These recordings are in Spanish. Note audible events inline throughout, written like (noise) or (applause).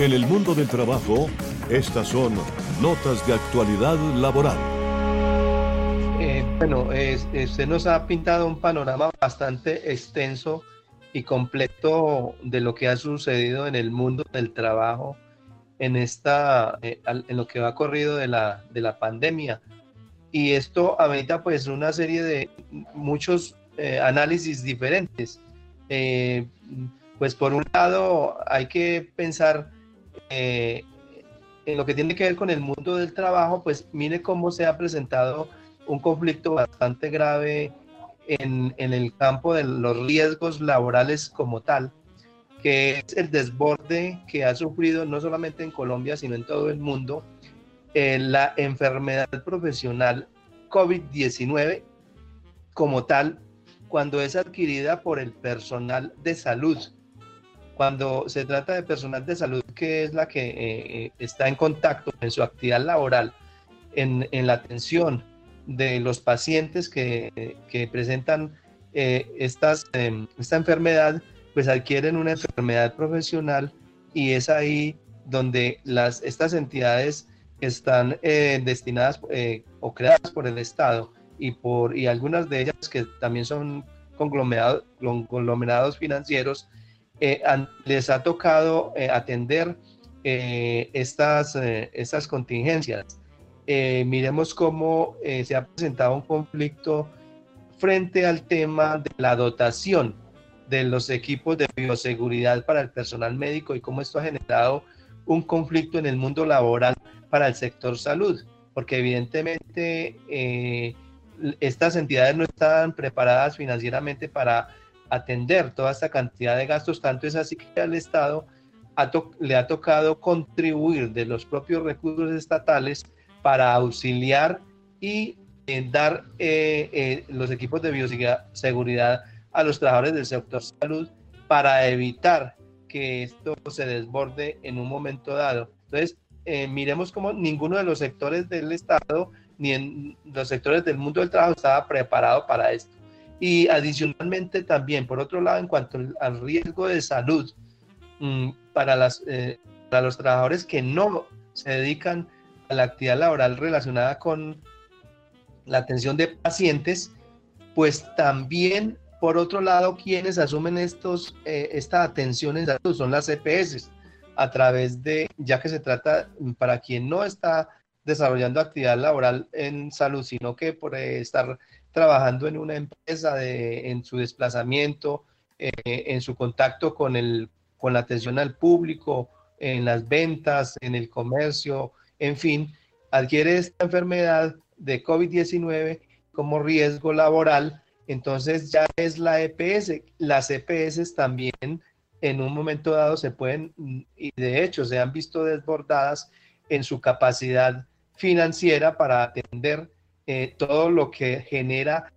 En el mundo del trabajo, estas son notas de actualidad laboral. Eh, bueno, se nos ha pintado un panorama bastante extenso y completo de lo que ha sucedido en el mundo del trabajo en, esta, eh, en lo que va corrido de la, de la pandemia. Y esto amerita pues una serie de muchos eh, análisis diferentes. pues por un lado hay que pensar eh, en lo que tiene que ver con el mundo del trabajo, pues mire cómo se ha presentado un conflicto bastante grave en, el campo de los riesgos laborales como tal, que es el desborde que ha sufrido no solamente en Colombia, sino en todo el mundo, eh, la enfermedad profesional COVID-19 como tal, cuando es adquirida por el personal de salud cuando se trata de personal de salud que es la que eh, eh, está en contacto en su actividad laboral, en, la atención de los pacientes que, presentan eh, estas, em, esta enfermedad, pues adquieren una enfermedad profesional y es ahí donde las, estas entidades están destinadas o creadas por el Estado y, por, y algunas de ellas que también son conglomerados, conglomerados financieros, eh, les ha tocado eh, atender eh, estas, estas contingencias. miremos cómo se ha presentado un conflicto frente al tema de la dotación de los equipos de bioseguridad para el personal médico y cómo esto ha generado un conflicto en el mundo laboral para el sector salud, porque evidentemente estas entidades no están preparadas financieramente para atender toda esta cantidad de gastos, tanto es así que al Estado le ha tocado contribuir de los propios recursos estatales para auxiliar y eh, dar eh, eh, los equipos de bioseguridad a los trabajadores del sector salud para evitar que esto se desborde en un momento dado. Entonces, miremos cómo ninguno de los sectores del Estado ni en los sectores del mundo del trabajo estaba preparado para esto. Y adicionalmente también, por otro lado, en cuanto al riesgo de salud mm, para, las, eh, para los trabajadores que no se dedican a la actividad laboral relacionada con la atención de pacientes, pues también, por otro lado, quienes asumen estos, eh, esta atención en salud son las EPS, a través de, ya que se trata, para quien no está desarrollando actividad laboral en salud, sino que por estar trabajando en una empresa, en su desplazamiento, eh, en su contacto con, el, con la atención al público, en las ventas, en el comercio, en fin, adquiere esta enfermedad de COVID-19 como riesgo laboral, entonces ya es la EPS. Las EPS también en un momento dado se pueden, y de hecho se han visto desbordadas en su capacidad financiera para atender eh, todo lo que genera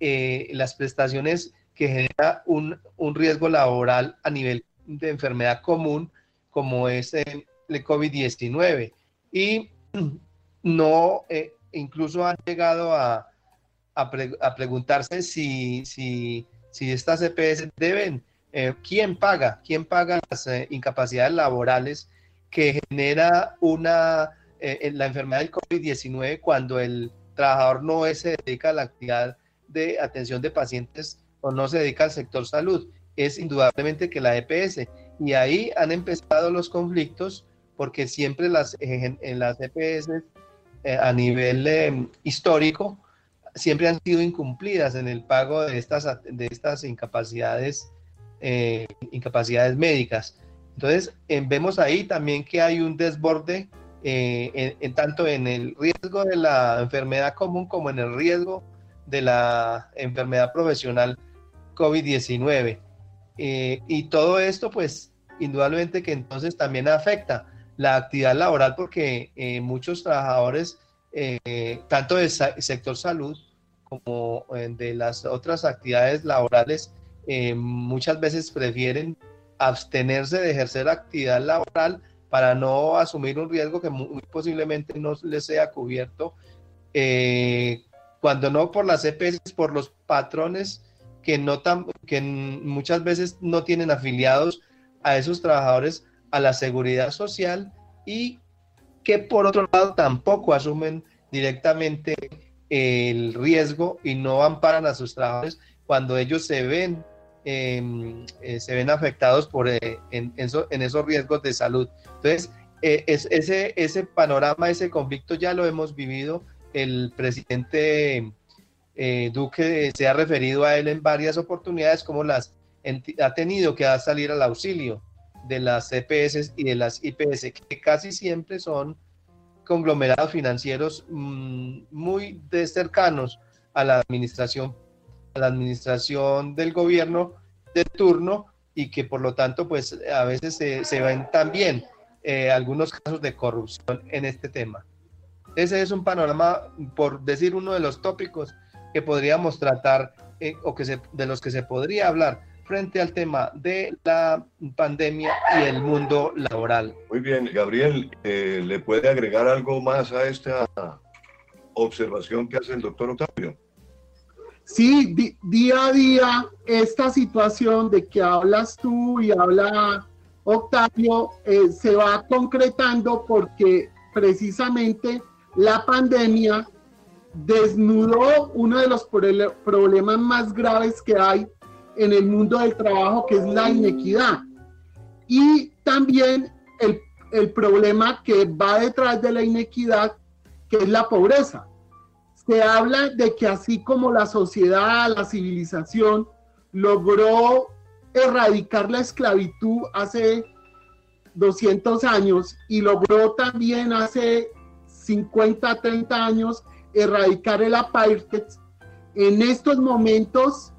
eh, las prestaciones que genera un, riesgo laboral a nivel de enfermedad común como es el, COVID-19. Y (clears throat) no, eh, incluso han llegado a, a, preguntarse si, si, si, estas EPS deben, ¿quién paga? ¿Quién paga las incapacidades laborales que genera una, la enfermedad del COVID-19 cuando el trabajador no se dedica a la actividad de atención de pacientes o no se dedica al sector salud, es indudablemente que la EPS. Y ahí han empezado los conflictos porque siempre las, en, las EPS eh, a nivel eh, histórico siempre han sido incumplidas en el pago de estas, de estas incapacidades, eh, incapacidades médicas. Entonces, vemos ahí también que hay un desborde eh, en, tanto en el riesgo de la enfermedad común como en el riesgo de la enfermedad profesional COVID-19. Eh, y todo esto, pues, indudablemente que entonces también afecta la actividad laboral porque eh, muchos trabajadores, tanto del sector salud como de las otras actividades laborales, muchas veces prefieren abstenerse de ejercer actividad laboral para no asumir un riesgo que muy posiblemente no les sea cubierto, eh, cuando no por las EPS, por los patrones que, no tan, que muchas veces no tienen afiliados a esos trabajadores a la seguridad social y que por otro lado tampoco asumen directamente el riesgo y no amparan a sus trabajadores cuando ellos se ven em, eh, se ven afectados por eh, en, esos riesgos de salud. Entonces, eh, ese, ese panorama, ese conflicto ya lo hemos vivido. El presidente Duque se ha referido a él en varias oportunidades como las ha tenido que salir al auxilio de las CPS y de las IPS, que casi siempre son conglomerados financieros mm, muy de cercanos a la administración, a la administración del gobierno de turno y que por lo tanto pues a veces se, ven también eh, algunos casos de corrupción en este tema. Ese es un panorama, por decir uno de los tópicos que podríamos tratar eh, o que se, de los que se podría hablar frente al tema de la pandemia y el mundo laboral. Muy bien, Gabriel, eh, ¿le puede agregar algo más a esta observación que hace el doctor Octavio? Sí, día a día esta situación de que hablas tú y habla Octavio eh, se va concretando porque precisamente la pandemia desnudó uno de los problemas más graves que hay en el mundo del trabajo, que es la inequidad. Y también el, el problema que va detrás de la inequidad, que es la pobreza. Se habla de que así como la sociedad, la civilización logró erradicar la esclavitud hace 200 años y logró también hace 50, 30 años erradicar el apartheid, en estos momentos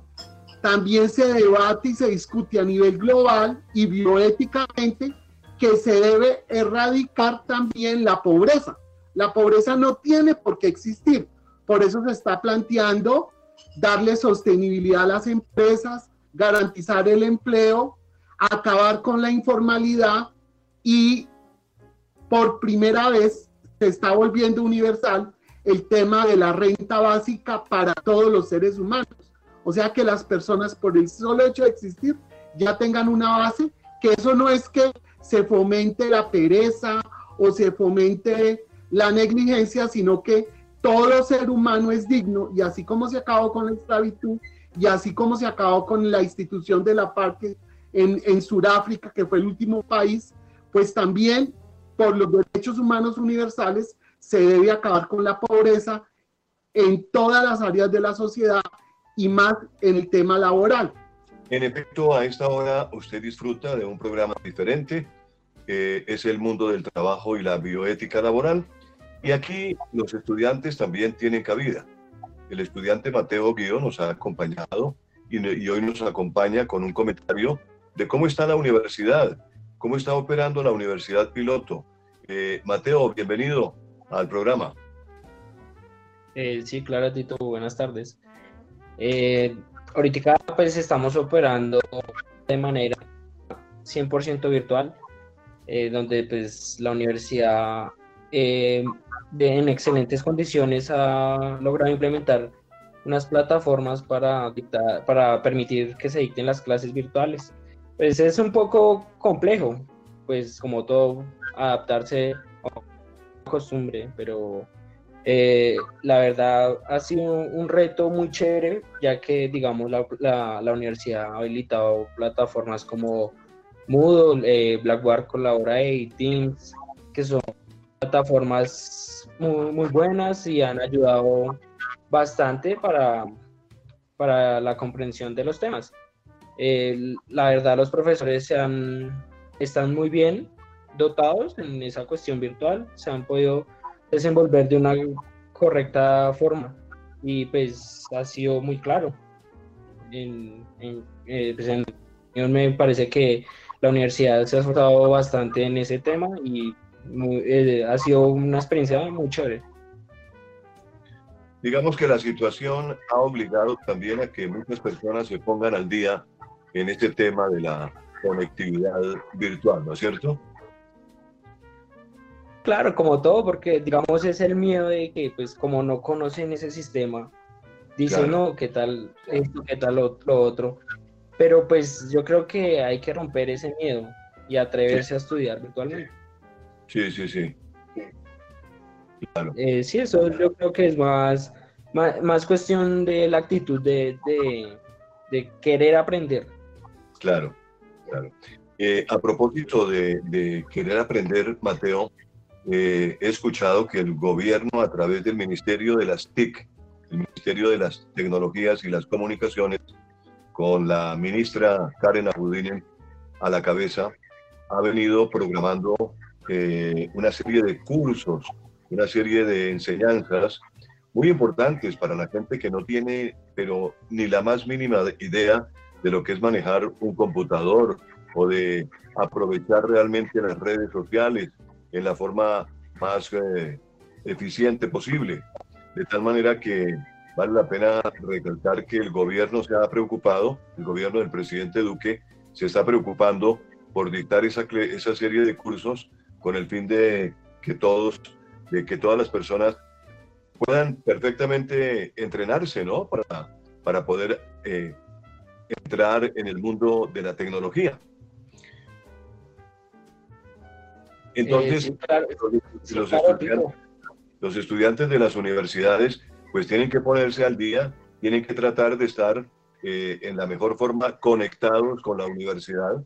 también se debate y se discute a nivel global y bioéticamente que se debe erradicar también la pobreza. La pobreza no tiene por qué existir. Por eso se está planteando darle sostenibilidad a las empresas, garantizar el empleo, acabar con la informalidad y por primera vez se está volviendo universal el tema de la renta básica para todos los seres humanos. O sea, que las personas por el solo hecho de existir ya tengan una base, que eso no es que se fomente la pereza o se fomente la negligencia, sino que todo ser humano es digno y así como se acabó con la esclavitud y así como se acabó con la institución de la parte en, en Sudáfrica, que fue el último país, pues también por los derechos humanos universales se debe acabar con la pobreza en todas las áreas de la sociedad y más en el tema laboral. En efecto, a esta hora usted disfruta de un programa diferente, que es el mundo del trabajo y la bioética laboral. Y aquí los estudiantes también tienen cabida. El estudiante Mateo Guido nos ha acompañado y, hoy nos acompaña con un comentario de cómo está la universidad, cómo está operando la universidad piloto. Eh, Mateo, bienvenido al programa. Eh, sí, claro, Tito, buenas tardes. Eh, ahorita pues estamos operando de manera 100% virtual, eh, donde pues la universidad eh, en excelentes condiciones ha logrado implementar unas plataformas para, para permitir que se dicten las clases virtuales. Pues es un poco complejo, pues como todo, adaptarse a costumbre, pero eh, la verdad ha sido un reto muy chévere, ya que, digamos, la, la, universidad ha habilitado plataformas como Moodle, eh, Blackboard Colabora y Teams, que son plataformas muy, muy buenas y han ayudado bastante para, para la comprensión de los temas. la verdad, los profesores se han, están muy bien dotados en esa cuestión virtual, se han podido desenvolver de una correcta forma y pues ha sido muy claro. En, eh, pues, me parece que la universidad se ha esforzado bastante en ese tema y eh, ha sido una experiencia muy chévere. Digamos que la situación ha obligado también a que muchas personas se pongan al día en este tema de la conectividad virtual, ¿no es cierto? Claro, como todo, porque digamos es el miedo de que pues como no conocen ese sistema, dicen no, qué tal esto, qué tal lo, otro. Pero pues yo creo que hay que romper ese miedo. y atreverse a estudiar virtualmente. Sí, sí, sí. Claro. Eh, sí, eso yo creo que es más, más, cuestión de la actitud de, de, querer aprender. Claro, claro. Eh, a propósito de, querer aprender, Mateo, eh, he escuchado que el gobierno a través del Ministerio de las TIC, el Ministerio de las Tecnologías y las Comunicaciones, con la ministra Karen Abudinen a la cabeza, ha venido programando eh, una serie de cursos, una serie de enseñanzas muy importantes para la gente que no tiene, pero ni la más mínima idea de lo que es manejar un computador o de aprovechar realmente las redes sociales en la forma más eh, eficiente posible. De tal manera que vale la pena recalcar que el gobierno se ha preocupado, el gobierno del presidente Duque se está preocupando por dictar esa, esa serie de cursos con el fin de que todos, de que todas las personas puedan perfectamente entrenarse, ¿no? Para, para poder eh, entrar en el mundo de la tecnología. Entonces, eh, los, estudiantes, los, estudiantes, de las universidades pues tienen que ponerse al día, tienen que tratar de estar eh, en la mejor forma conectados con la universidad,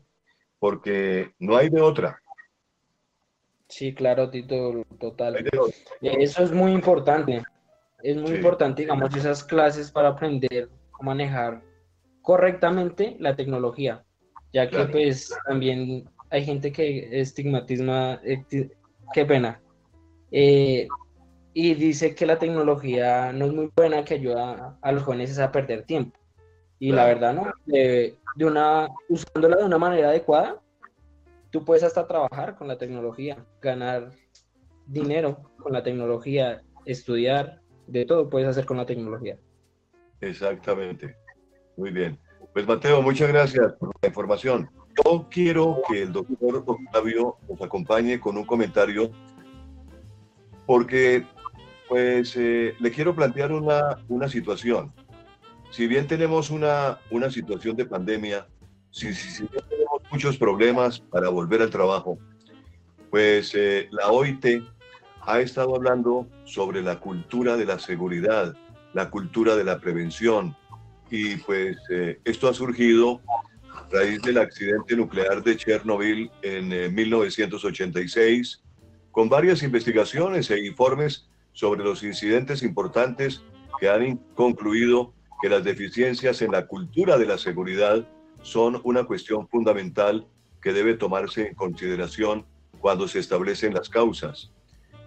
porque no hay de otra. Sí, claro, Tito, total. Eso es muy importante. Es muy importante, digamos, esas clases para aprender a manejar correctamente la tecnología, ya que pues también hay gente que estigmatiza, eh, qué pena, eh, y dice que la tecnología no es muy buena, que ayuda a los jóvenes a perder tiempo. Y la verdad, ¿no? De, de, una, usándola de una manera adecuada, tú puedes hasta trabajar con la tecnología, ganar dinero con la tecnología, estudiar, de todo puedes hacer con la tecnología. Exactamente. Muy bien. Pues Mateo, muchas gracias por la información. Yo quiero que el doctor Octavio nos acompañe con un comentario porque pues eh, le quiero plantear una, una situación. Si bien tenemos una, una situación de pandemia, si, si, tenemos muchos problemas para volver al trabajo, pues eh, la OIT ha estado hablando sobre la cultura de la seguridad, la cultura de la prevención, y pues eh, esto ha surgido a raíz del accidente nuclear de Chernobyl en 1986, eh, con varias investigaciones e informes sobre los incidentes importantes que han concluido que las deficiencias en la cultura de la seguridad son una cuestión fundamental que debe tomarse en consideración cuando se establecen las causas.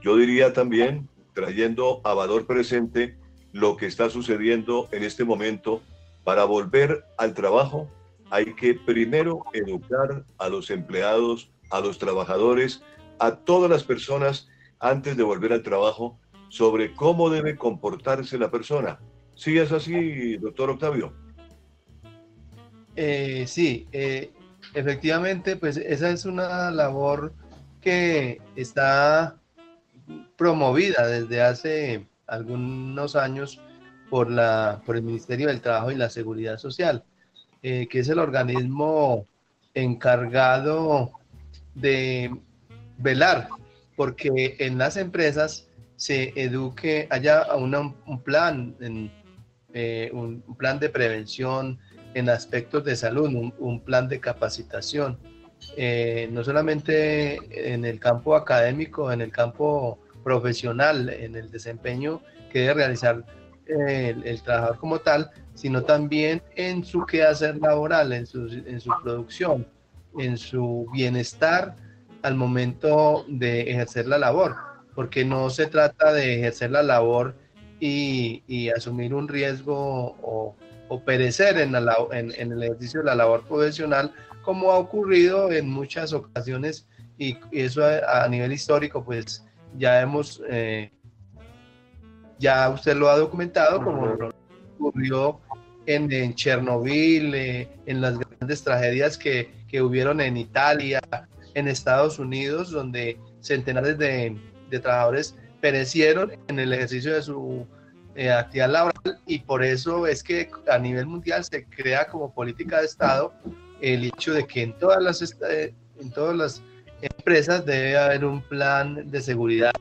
Yo diría también, trayendo a valor presente lo que está sucediendo en este momento, para volver al trabajo hay que primero educar a los empleados, a los trabajadores, a todas las personas antes de volver al trabajo sobre cómo debe comportarse la persona. ¿Sí es así, doctor Octavio? Eh, sí, eh, efectivamente, pues esa es una labor que está promovida desde hace algunos años por, la, por el Ministerio del Trabajo y la Seguridad Social, eh, que es el organismo encargado de velar porque en las empresas se eduque, haya un plan, en, un plan de prevención en aspectos de salud, un, plan de capacitación, eh, no solamente en el campo académico, en el campo profesional, en el desempeño que debe realizar el, trabajador como tal, sino también en su quehacer laboral, en su, en su producción, en su bienestar al momento de ejercer la labor, porque no se trata de ejercer la labor y, y asumir un riesgo o, o perecer en, la, en, en, el ejercicio de la labor profesional, como ha ocurrido en muchas ocasiones y, eso a, nivel histórico, pues ya hemos eh, ya usted lo ha documentado, como ocurrió en, en Chernobyl, eh, en las grandes tragedias que, que, hubieron en Italia, en Estados Unidos, donde centenares de, de trabajadores perecieron en el ejercicio de su eh, actividad laboral y por eso es que a nivel mundial se crea como política de Estado el hecho de que en todas las, eh, todas las empresas debe haber un plan de seguridad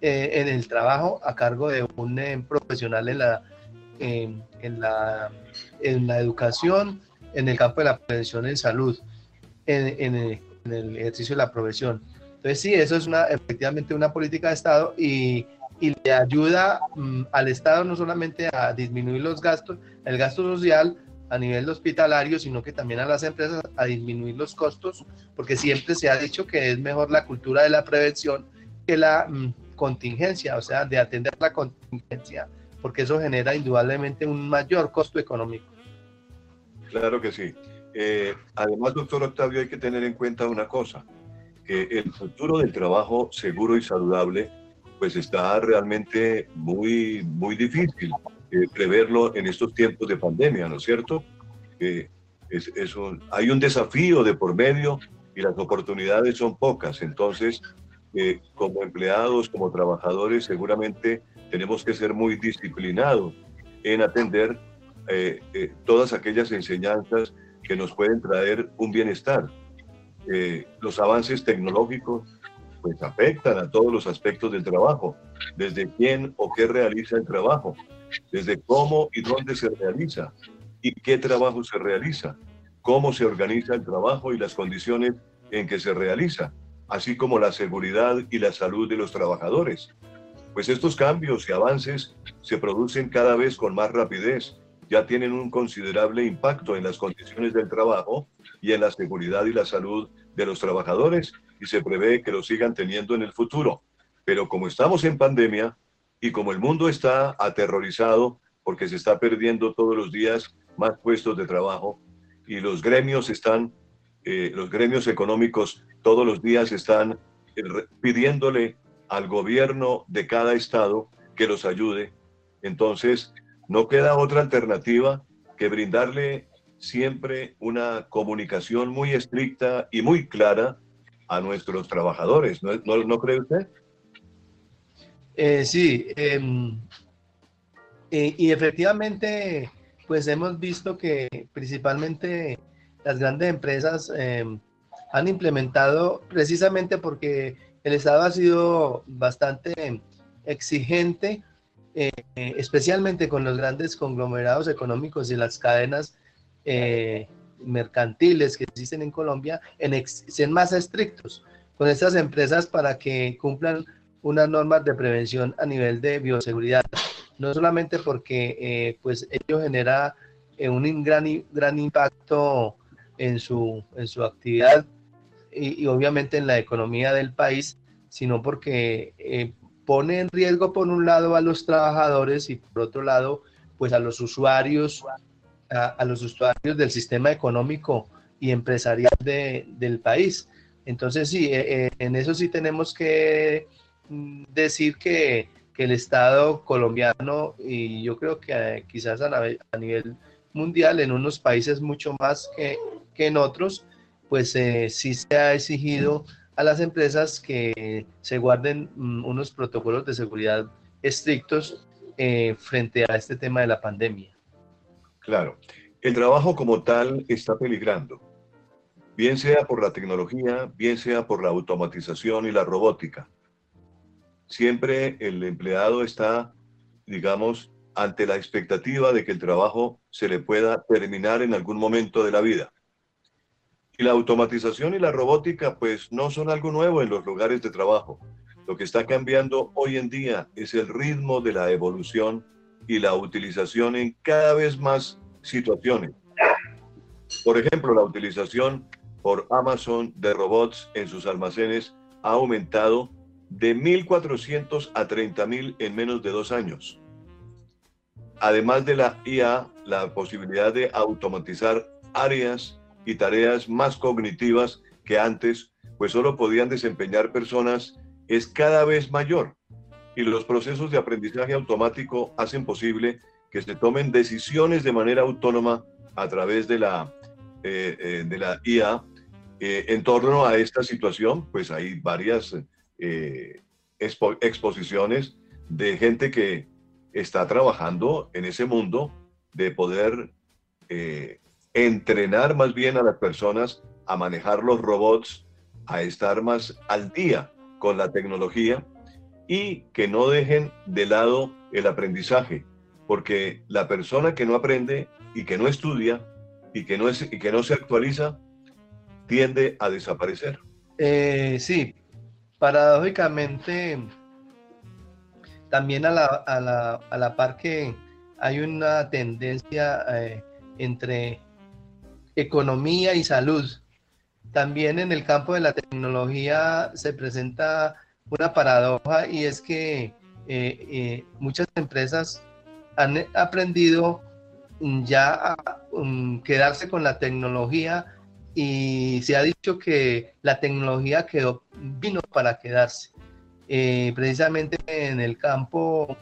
eh, en el trabajo a cargo de un eh, profesional en la, en, la, en la educación, en el campo de la prevención en salud, en, el, en el ejercicio de la profesión. Entonces sí, eso es una, efectivamente una política de Estado y, y le ayuda mm, al Estado no solamente a disminuir los gastos, el gasto social a nivel hospitalario, sino que también a las empresas a disminuir los costos, porque siempre se ha dicho que es mejor la cultura de la prevención que la mm, contingencia, o sea, de atender la contingencia, porque eso genera indudablemente un mayor costo económico. Claro que sí. Eh, además, doctor Octavio, hay que tener en cuenta una cosa, que el futuro del trabajo seguro y saludable pues está realmente muy, muy difícil eh, preverlo en estos tiempos de pandemia, ¿no es cierto? Eh, hay un desafío de por medio y las oportunidades son pocas, entonces eh, como empleados, como trabajadores, seguramente tenemos que ser muy disciplinados en atender todas aquellas enseñanzas que nos pueden traer un bienestar. Los avances tecnológicos pues afectan a todos los aspectos del trabajo, desde quién o qué realiza el trabajo, desde cómo y dónde se realiza y qué trabajo se realiza, cómo se organiza el trabajo y las condiciones en que se realiza, así como la seguridad y la salud de los trabajadores. Pues estos cambios y avances se producen cada vez con más rapidez, ya tienen un considerable impacto en las condiciones del trabajo y en la seguridad y la salud de los trabajadores y se prevé que lo sigan teniendo en el futuro. Pero como estamos en pandemia y como el mundo está aterrorizado porque se está perdiendo todos los días más puestos de trabajo y los gremios están, eh, los gremios económicos todos los días están eh, pidiéndole al gobierno de cada estado que los ayude. Entonces, no queda otra alternativa que brindarle siempre una comunicación muy estricta y muy clara a nuestros trabajadores, ¿no, no, cree usted? Eh, sí, em, eh, y efectivamente, pues hemos visto que principalmente las grandes empresas em, han implementado precisamente porque el Estado ha sido bastante exigente, eh, especialmente con los grandes conglomerados económicos y las cadenas mercantiles que existen en Colombia en sean más estrictos con estas empresas para que cumplan unas normas de prevención a nivel de bioseguridad. No solamente porque eh, pues ello genera eh, un gran, gran impacto en su, en su actividad y, obviamente en la economía del país, sino porque eh, pone en riesgo por un lado a los trabajadores y por otro lado pues a los usuarios a, los usuarios del sistema económico y empresarial del país. Entonces, sí, eh, eh, en eso sí tenemos que mm, decir que, el Estado colombiano, y yo creo que eh, quizás a, nivel mundial, en unos países mucho más que, en otros, pues sí se ha exigido a las empresas que se guarden mm, unos protocolos de seguridad estrictos frente a este tema de la pandemia. Claro, el trabajo como tal está peligrando, bien sea por la tecnología, bien sea por la automatización y la robótica. Siempre el empleado está, digamos, ante la expectativa de que el trabajo se le pueda terminar en algún momento de la vida. Y la automatización y la robótica pues no son algo nuevo en los lugares de trabajo. Lo que está cambiando hoy en día es el ritmo de la evolución y la utilización en cada vez más situaciones. Por ejemplo, la utilización por Amazon de robots en sus almacenes ha aumentado de 1.400 a 30.000 en menos de dos años. Además de la IA, la posibilidad de automatizar áreas y tareas más cognitivas que antes, pues solo podían desempeñar personas, es cada vez mayor y los procesos de aprendizaje automático hacen posible que se tomen decisiones de manera autónoma a través de la, eh, eh, de la IA eh, en torno a esta situación, pues hay varias exposiciones de gente que está trabajando en ese mundo de poder entrenar más bien a las personas a manejar los robots, a estar más al día con la tecnología y que no dejen de lado el aprendizaje, porque la persona que no aprende y que no estudia y que no, que no se actualiza tiende a desaparecer. Eh, sí, paradójicamente, también a la, a la, a la par que hay una tendencia eh, entre economía y salud. También en el campo de la tecnología se presenta una paradoja y es que eh, eh, muchas empresas han aprendido ya a um, quedarse con la tecnología y se ha dicho que la tecnología quedó, vino para quedarse. Eh, precisamente en el campo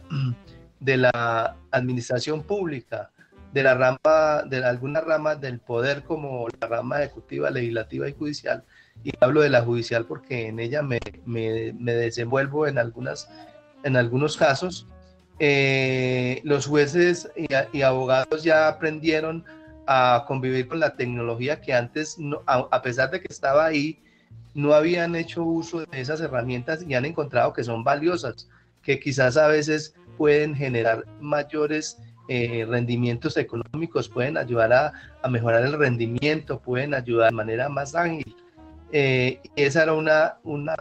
de la administración pública, de la rama, de algunas ramas del poder como la rama ejecutiva, legislativa y judicial, y hablo de la judicial porque en ella me, me, me desenvuelvo en, algunas, en algunos casos, eh, los jueces y, y, abogados ya aprendieron a convivir con la tecnología que antes, no, a, a, pesar de que estaba ahí, no habían hecho uso de esas herramientas y han encontrado que son valiosas, que quizás a veces pueden generar mayores eh, rendimientos económicos, pueden ayudar a, a, mejorar el rendimiento, pueden ayudar de manera más ágil. Eh, esa era una, una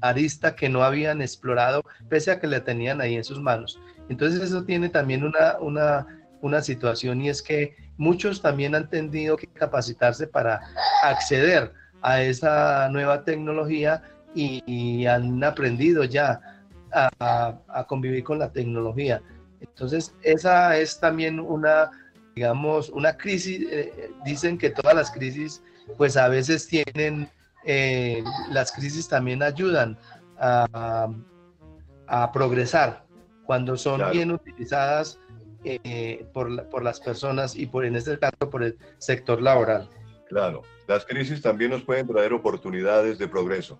arista que no habían explorado, pese a que la tenían ahí en sus manos. Entonces eso tiene también una, una, una situación y es que muchos también han tenido que capacitarse para acceder a esa nueva tecnología y, han aprendido ya a, a, convivir con la tecnología. Entonces, esa es también una, digamos, una crisis. Eh, dicen que todas las crisis, pues a veces tienen, eh, las crisis también ayudan a, a progresar cuando son claro. bien utilizadas eh, por, por las personas y por, en este caso, por el sector laboral. Claro, las crisis también nos pueden traer oportunidades de progreso.